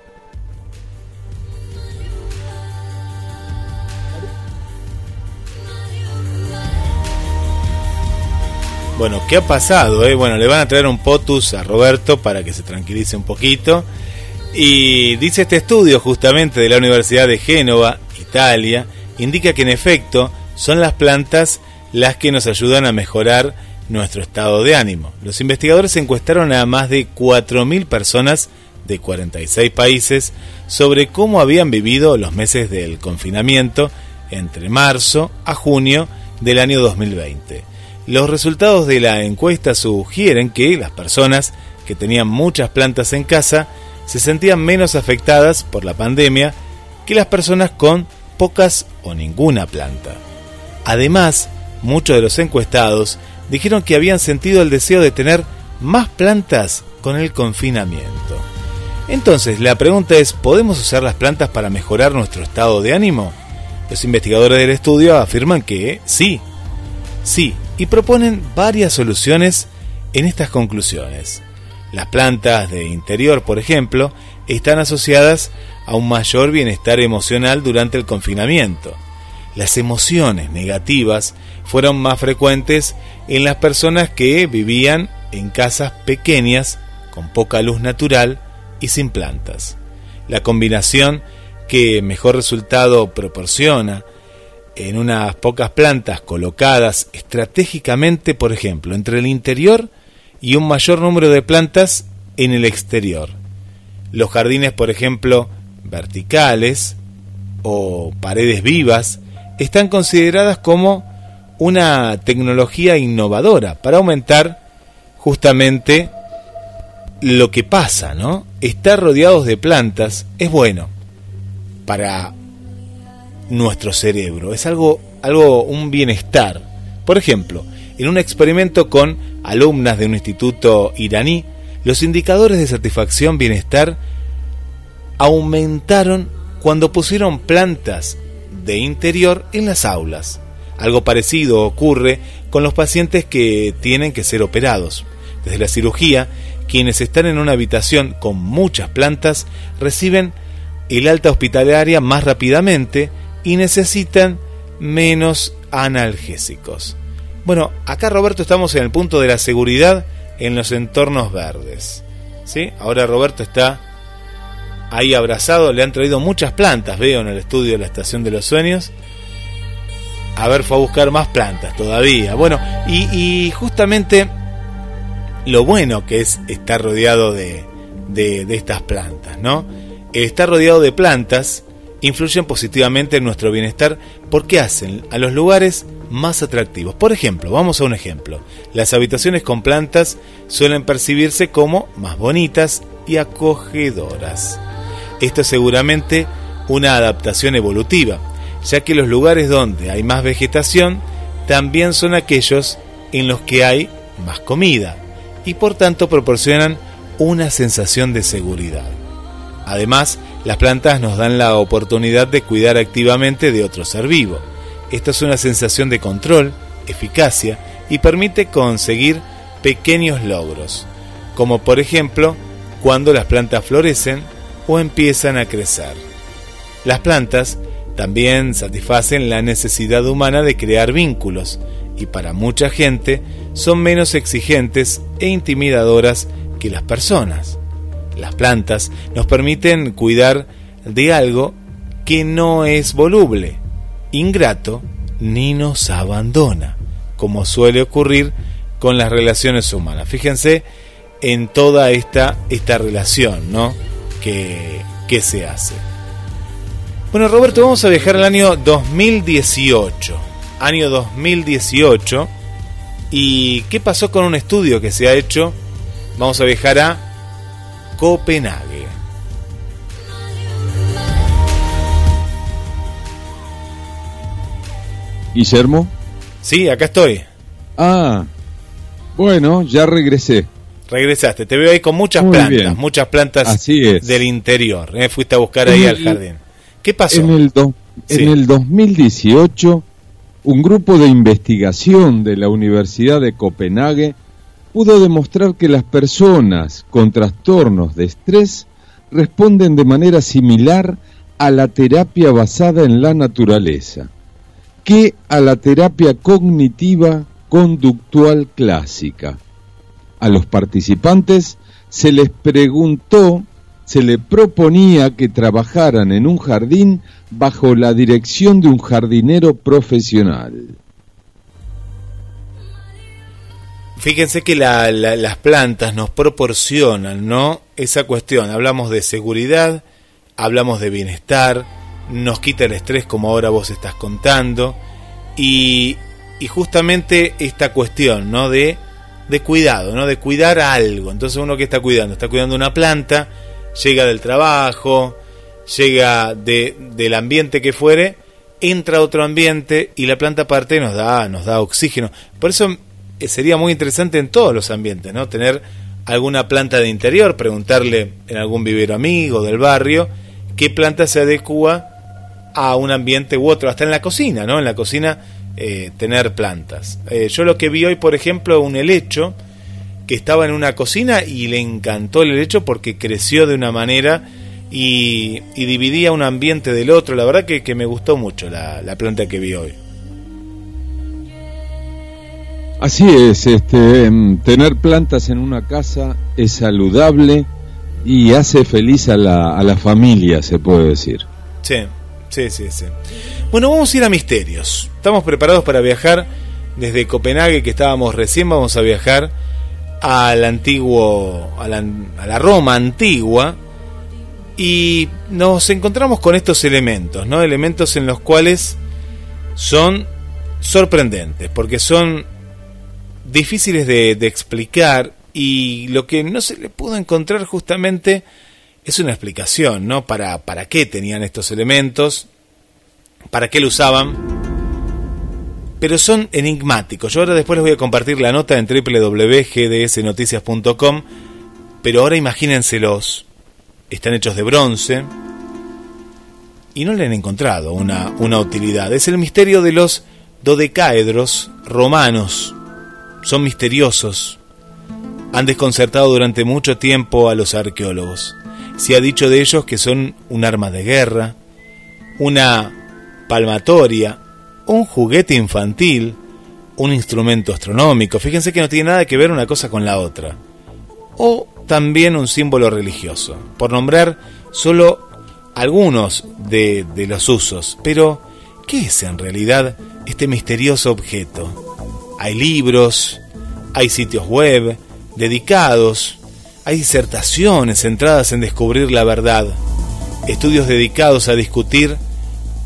Bueno, ¿qué ha pasado? eh? Bueno, le van a traer un potus a Roberto para que se tranquilice un poquito. Y dice este estudio justamente de la Universidad de Génova, Italia, indica que en efecto son las plantas las que nos ayudan a mejorar nuestro estado de ánimo. Los investigadores encuestaron a más de 4.000 personas de 46 países sobre cómo habían vivido los meses del confinamiento entre marzo a junio del año 2020. Los resultados de la encuesta sugieren que las personas que tenían muchas plantas en casa se sentían menos afectadas por la pandemia que las personas con pocas o ninguna planta. Además, muchos de los encuestados dijeron que habían sentido el deseo de tener más plantas con el confinamiento. Entonces, la pregunta es, ¿podemos usar las plantas para mejorar nuestro estado de ánimo? Los investigadores del estudio afirman que sí, sí, y proponen varias soluciones en estas conclusiones. Las plantas de interior, por ejemplo, están asociadas a un mayor bienestar emocional durante el confinamiento. Las emociones negativas fueron más frecuentes en las personas que vivían en casas pequeñas, con poca luz natural y sin plantas. La combinación que mejor resultado proporciona en unas pocas plantas colocadas estratégicamente, por ejemplo, entre el interior y un mayor número de plantas en el exterior. Los jardines, por ejemplo, verticales o paredes vivas, están consideradas como una tecnología innovadora para aumentar justamente lo que pasa, ¿no? Estar rodeados de plantas es bueno para nuestro cerebro, es algo, algo, un bienestar. Por ejemplo, en un experimento con alumnas de un instituto iraní, los indicadores de satisfacción bienestar aumentaron cuando pusieron plantas de interior en las aulas. Algo parecido ocurre con los pacientes que tienen que ser operados. Desde la cirugía, quienes están en una habitación con muchas plantas reciben el alta hospitalaria más rápidamente y necesitan menos analgésicos. Bueno, acá Roberto estamos en el punto de la seguridad en los entornos verdes. ¿Sí? Ahora Roberto está ahí abrazado, le han traído muchas plantas, veo en el estudio de la Estación de los Sueños. A ver, fue a buscar más plantas todavía. Bueno, y, justamente lo bueno que es estar rodeado de, de, de estas plantas, ¿no? Estar rodeado de plantas influyen positivamente en nuestro bienestar porque hacen a los lugares más atractivos. Por ejemplo, vamos a un ejemplo. Las habitaciones con plantas suelen percibirse como más bonitas y acogedoras. Esto es seguramente una adaptación evolutiva, ya que los lugares donde hay más vegetación también son aquellos en los que hay más comida y por tanto proporcionan una sensación de seguridad. Además, las plantas nos dan la oportunidad de cuidar activamente de otro ser vivo. Esto es una sensación de control, eficacia y permite conseguir pequeños logros, como por ejemplo cuando las plantas florecen o empiezan a crecer. Las plantas también satisfacen la necesidad humana de crear vínculos y para mucha gente son menos exigentes e intimidadoras que las personas. Las plantas nos permiten cuidar de algo que no es voluble, ingrato, ni nos abandona, como suele ocurrir con las relaciones humanas. Fíjense en toda esta, esta relación ¿no? Que, que se hace. Bueno, Roberto, vamos a viajar al año 2018. Año 2018. ¿Y qué pasó con un estudio que se ha hecho? Vamos a viajar a Copenhague. Guillermo. Sí, acá estoy. Ah, bueno, ya regresé. Regresaste, te veo ahí con muchas Muy plantas, bien. muchas plantas Así es. del interior. ¿eh? Fuiste a buscar ahí al jardín. ¿Qué pasó? En el, do- Sí. en el 2018, un grupo de investigación de la Universidad de Copenhague pudo demostrar que las personas con trastornos de estrés responden de manera similar a la terapia basada en la naturaleza que a la terapia cognitiva conductual clásica. A los participantes se les preguntó, se les proponía que trabajaran en un jardín bajo la dirección de un jardinero profesional. Fíjense que la- la- las plantas nos proporcionan, ¿no? Esa cuestión. Hablamos de seguridad, hablamos de bienestar, nos quita el estrés como ahora vos estás contando. Y, y justamente esta cuestión, ¿no? De, de cuidado, ¿no? De cuidar algo. Entonces uno que está cuidando, está cuidando una planta, llega del trabajo, llega de, del ambiente que fuere, entra a otro ambiente y la planta aparte nos da, nos da oxígeno. Por eso eh, sería muy interesante en todos los ambientes, ¿no? Tener alguna planta de interior, preguntarle en algún vivero amigo del barrio qué planta se adecua a un ambiente u otro, hasta en la cocina, ¿no? En la cocina eh, tener plantas. Eh, yo lo que vi hoy, por ejemplo, un helecho que estaba en una cocina y le encantó el helecho porque creció de una manera y, y dividía un ambiente del otro. La verdad que, que me gustó mucho la, la planta que vi hoy. Así es, este, em, tener plantas en una casa es saludable y hace feliz a la, a la familia, se puede decir. Sí, sí, sí, sí. Bueno, vamos a ir a misterios. Estamos preparados para viajar desde Copenhague, que estábamos recién, vamos a viajar al antiguo, a la, a la Roma antigua, y nos encontramos con estos elementos, ¿no? Elementos en los cuales son sorprendentes, porque son difíciles de, de explicar y lo que no se le pudo encontrar justamente es una explicación, ¿no? Para, para qué tenían estos elementos, para qué lo usaban, pero son enigmáticos. Yo ahora después les voy a compartir la nota en www.gdsnoticias.com, pero ahora imagínenselos, están hechos de bronce y no le han encontrado una, una utilidad. Es el misterio de los dodecaedros romanos. Son misteriosos. Han desconcertado durante mucho tiempo a los arqueólogos. Se ha dicho de ellos que son un arma de guerra, una palmatoria, un juguete infantil, un instrumento astronómico. Fíjense que no tiene nada que ver una cosa con la otra. O también un símbolo religioso, por nombrar solo algunos de, de los usos. Pero, ¿qué es en realidad este misterioso objeto? Hay libros, hay sitios web dedicados, hay disertaciones centradas en descubrir la verdad, estudios dedicados a discutir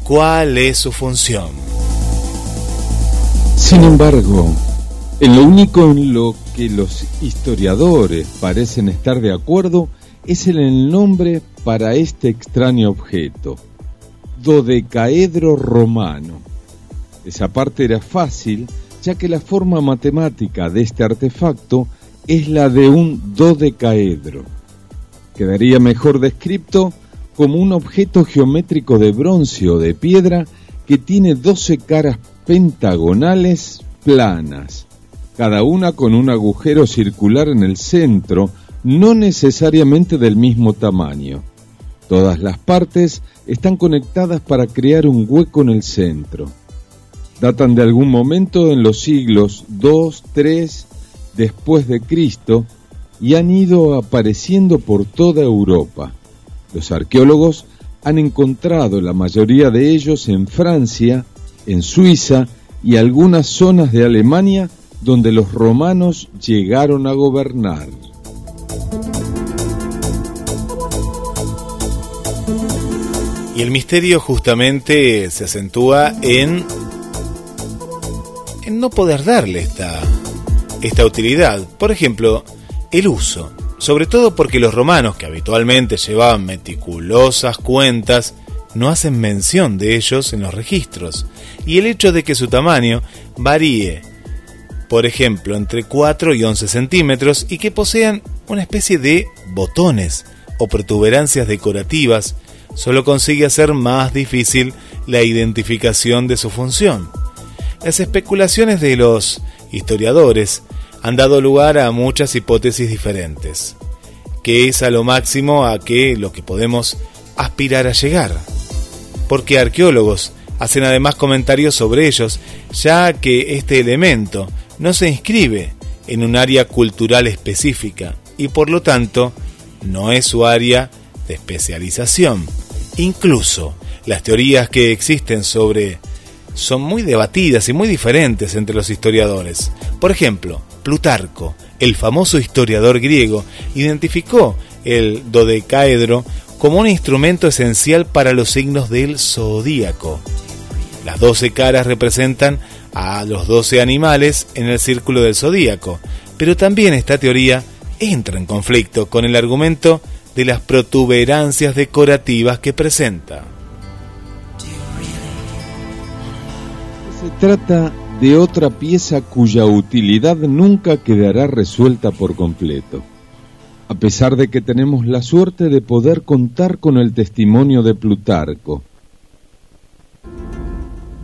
cuál es su función. Sin embargo, en lo único en lo que los historiadores parecen estar de acuerdo es en el nombre para este extraño objeto, dodecaedro romano. Esa parte era fácil, ya que la forma matemática de este artefacto es la de un dodecaedro. Quedaría mejor descrito como un objeto geométrico de bronce o de piedra que tiene 12 caras pentagonales planas, cada una con un agujero circular en el centro, no necesariamente del mismo tamaño. Todas las partes están conectadas para crear un hueco en el centro. Datan de algún momento en los siglos 2, 3 después de Cristo y han ido apareciendo por toda Europa. Los arqueólogos han encontrado la mayoría de ellos en Francia, en Suiza y algunas zonas de Alemania donde los romanos llegaron a gobernar. Y el misterio justamente se acentúa en, en no poder darle esta, esta utilidad. Por ejemplo, el uso. Sobre todo porque los romanos, que habitualmente llevaban meticulosas cuentas, no hacen mención de ellos en los registros. Y el hecho de que su tamaño varíe, por ejemplo, entre 4 y 11 centímetros y que posean una especie de botones o protuberancias decorativas solo consigue hacer más difícil la identificación de su función. Las especulaciones de los historiadores han dado lugar a muchas hipótesis diferentes, que es a lo máximo a que lo que podemos aspirar a llegar. Porque arqueólogos hacen además comentarios sobre ellos, ya que este elemento no se inscribe en un área cultural específica y por lo tanto no es su área de especialización. Incluso las teorías que existen sobre son muy debatidas y muy diferentes entre los historiadores. Por ejemplo, Plutarco, el famoso historiador griego, identificó el dodecaedro como un instrumento esencial para los signos del zodíaco. Las doce caras representan a los doce animales en el círculo del zodíaco, pero también esta teoría entra en conflicto con el argumento de las protuberancias decorativas que presenta. Se trata de otra pieza cuya utilidad nunca quedará resuelta por completo. A pesar de que tenemos la suerte de poder contar con el testimonio de Plutarco.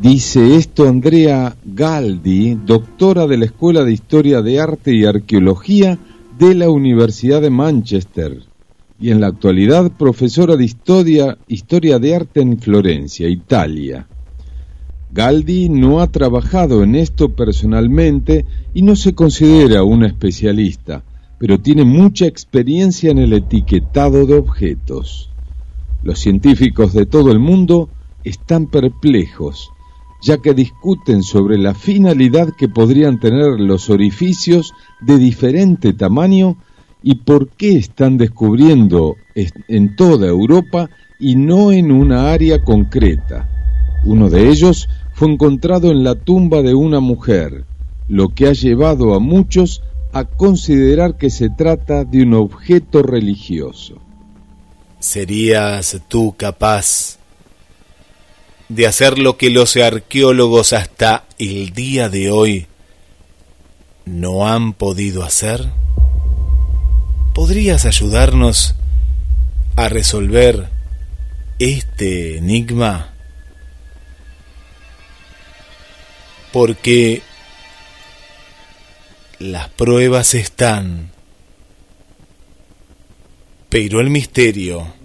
Dice esto Andrea Galdi, doctora de la Escuela de Historia de Arte y Arqueología de la Universidad de Manchester, y en la actualidad profesora de Historia, Historia de Arte en Florencia, Italia. Galdi no ha trabajado en esto personalmente y no se considera una especialista, pero tiene mucha experiencia en el etiquetado de objetos. Los científicos de todo el mundo están perplejos, ya que discuten sobre la finalidad que podrían tener los orificios de diferente tamaño y por qué están descubriendo en toda Europa y no en una área concreta. Uno de ellos fue encontrado en la tumba de una mujer, lo que ha llevado a muchos a considerar que se trata de un objeto religioso. ¿Serías tú capaz de hacer lo que los arqueólogos hasta el día de hoy no han podido hacer? ¿Podrías ayudarnos a resolver este enigma? Porque las pruebas están, pero el misterio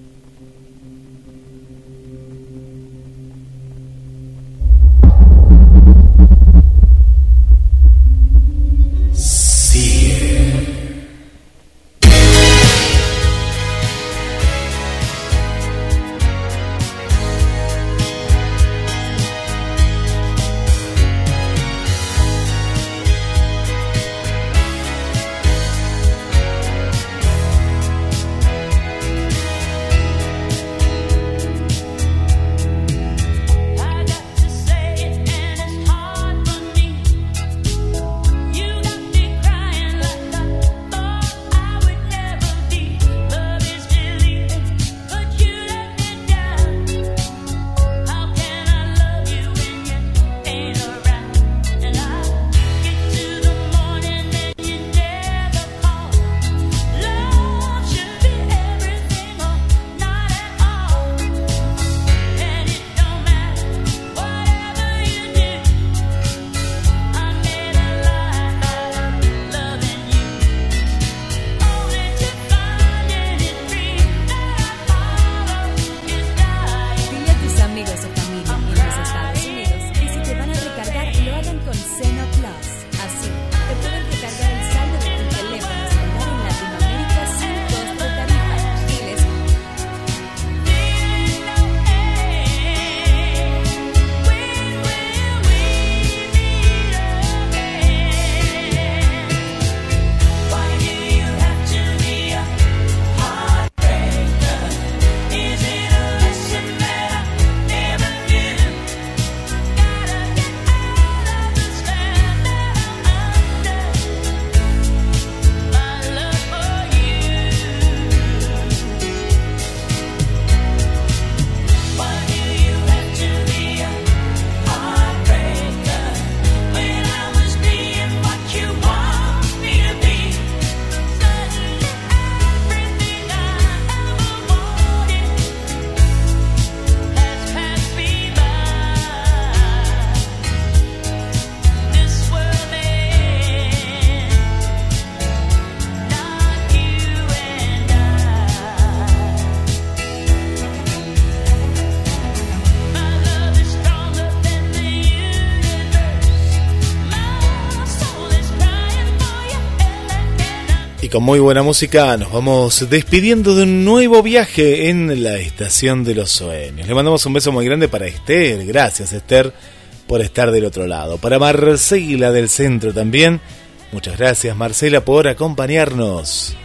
con muy buena música nos vamos despidiendo de un nuevo viaje en la estación de los sueños. Le mandamos un beso muy grande para Esther. Gracias Esther por estar del otro lado. Para Marcela del centro también. Muchas gracias Marcela por acompañarnos.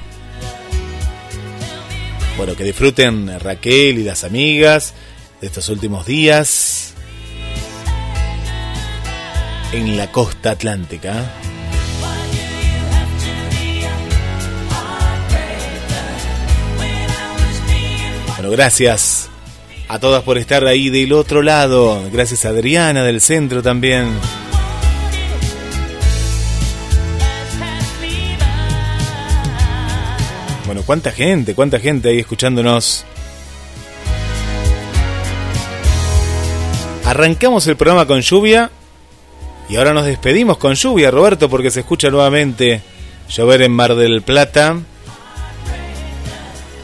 Bueno, que disfruten Raquel y las amigas de estos últimos días en la costa atlántica. Gracias a todas por estar ahí del otro lado. Gracias a Adriana del centro también. Bueno, cuánta gente, cuánta gente ahí escuchándonos. Arrancamos el programa con lluvia y ahora nos despedimos con lluvia, Roberto, porque se escucha nuevamente llover en Mar del Plata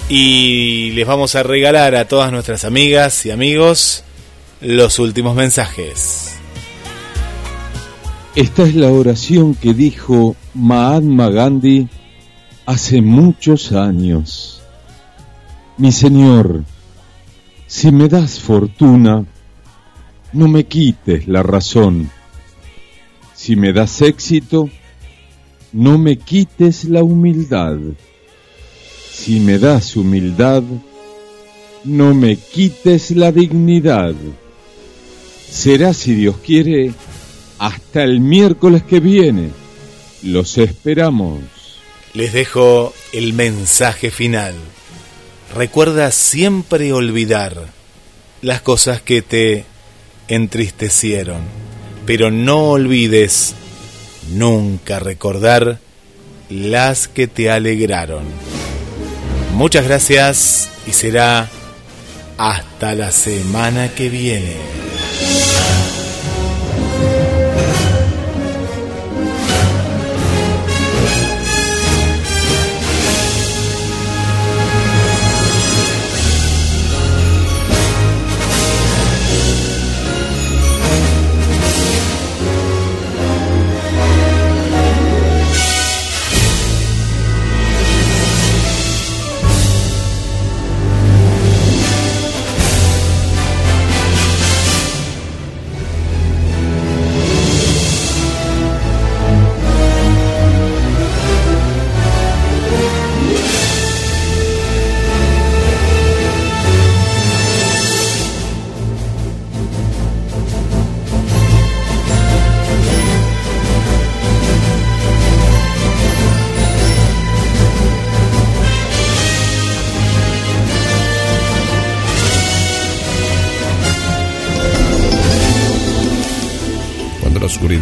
y les vamos a regalar a todas nuestras amigas y amigos los últimos mensajes. Esta es la oración que dijo Mahatma Gandhi hace muchos años. Mi Señor, si me das fortuna, no me quites la razón. Si me das éxito, no me quites la humildad. Si me das humildad, no me quites la dignidad. Será, si Dios quiere, hasta el miércoles que viene. Los esperamos. Les dejo el mensaje final. Recuerda siempre olvidar las cosas que te entristecieron, pero no olvides nunca recordar las que te alegraron. Muchas gracias y será hasta la semana que viene.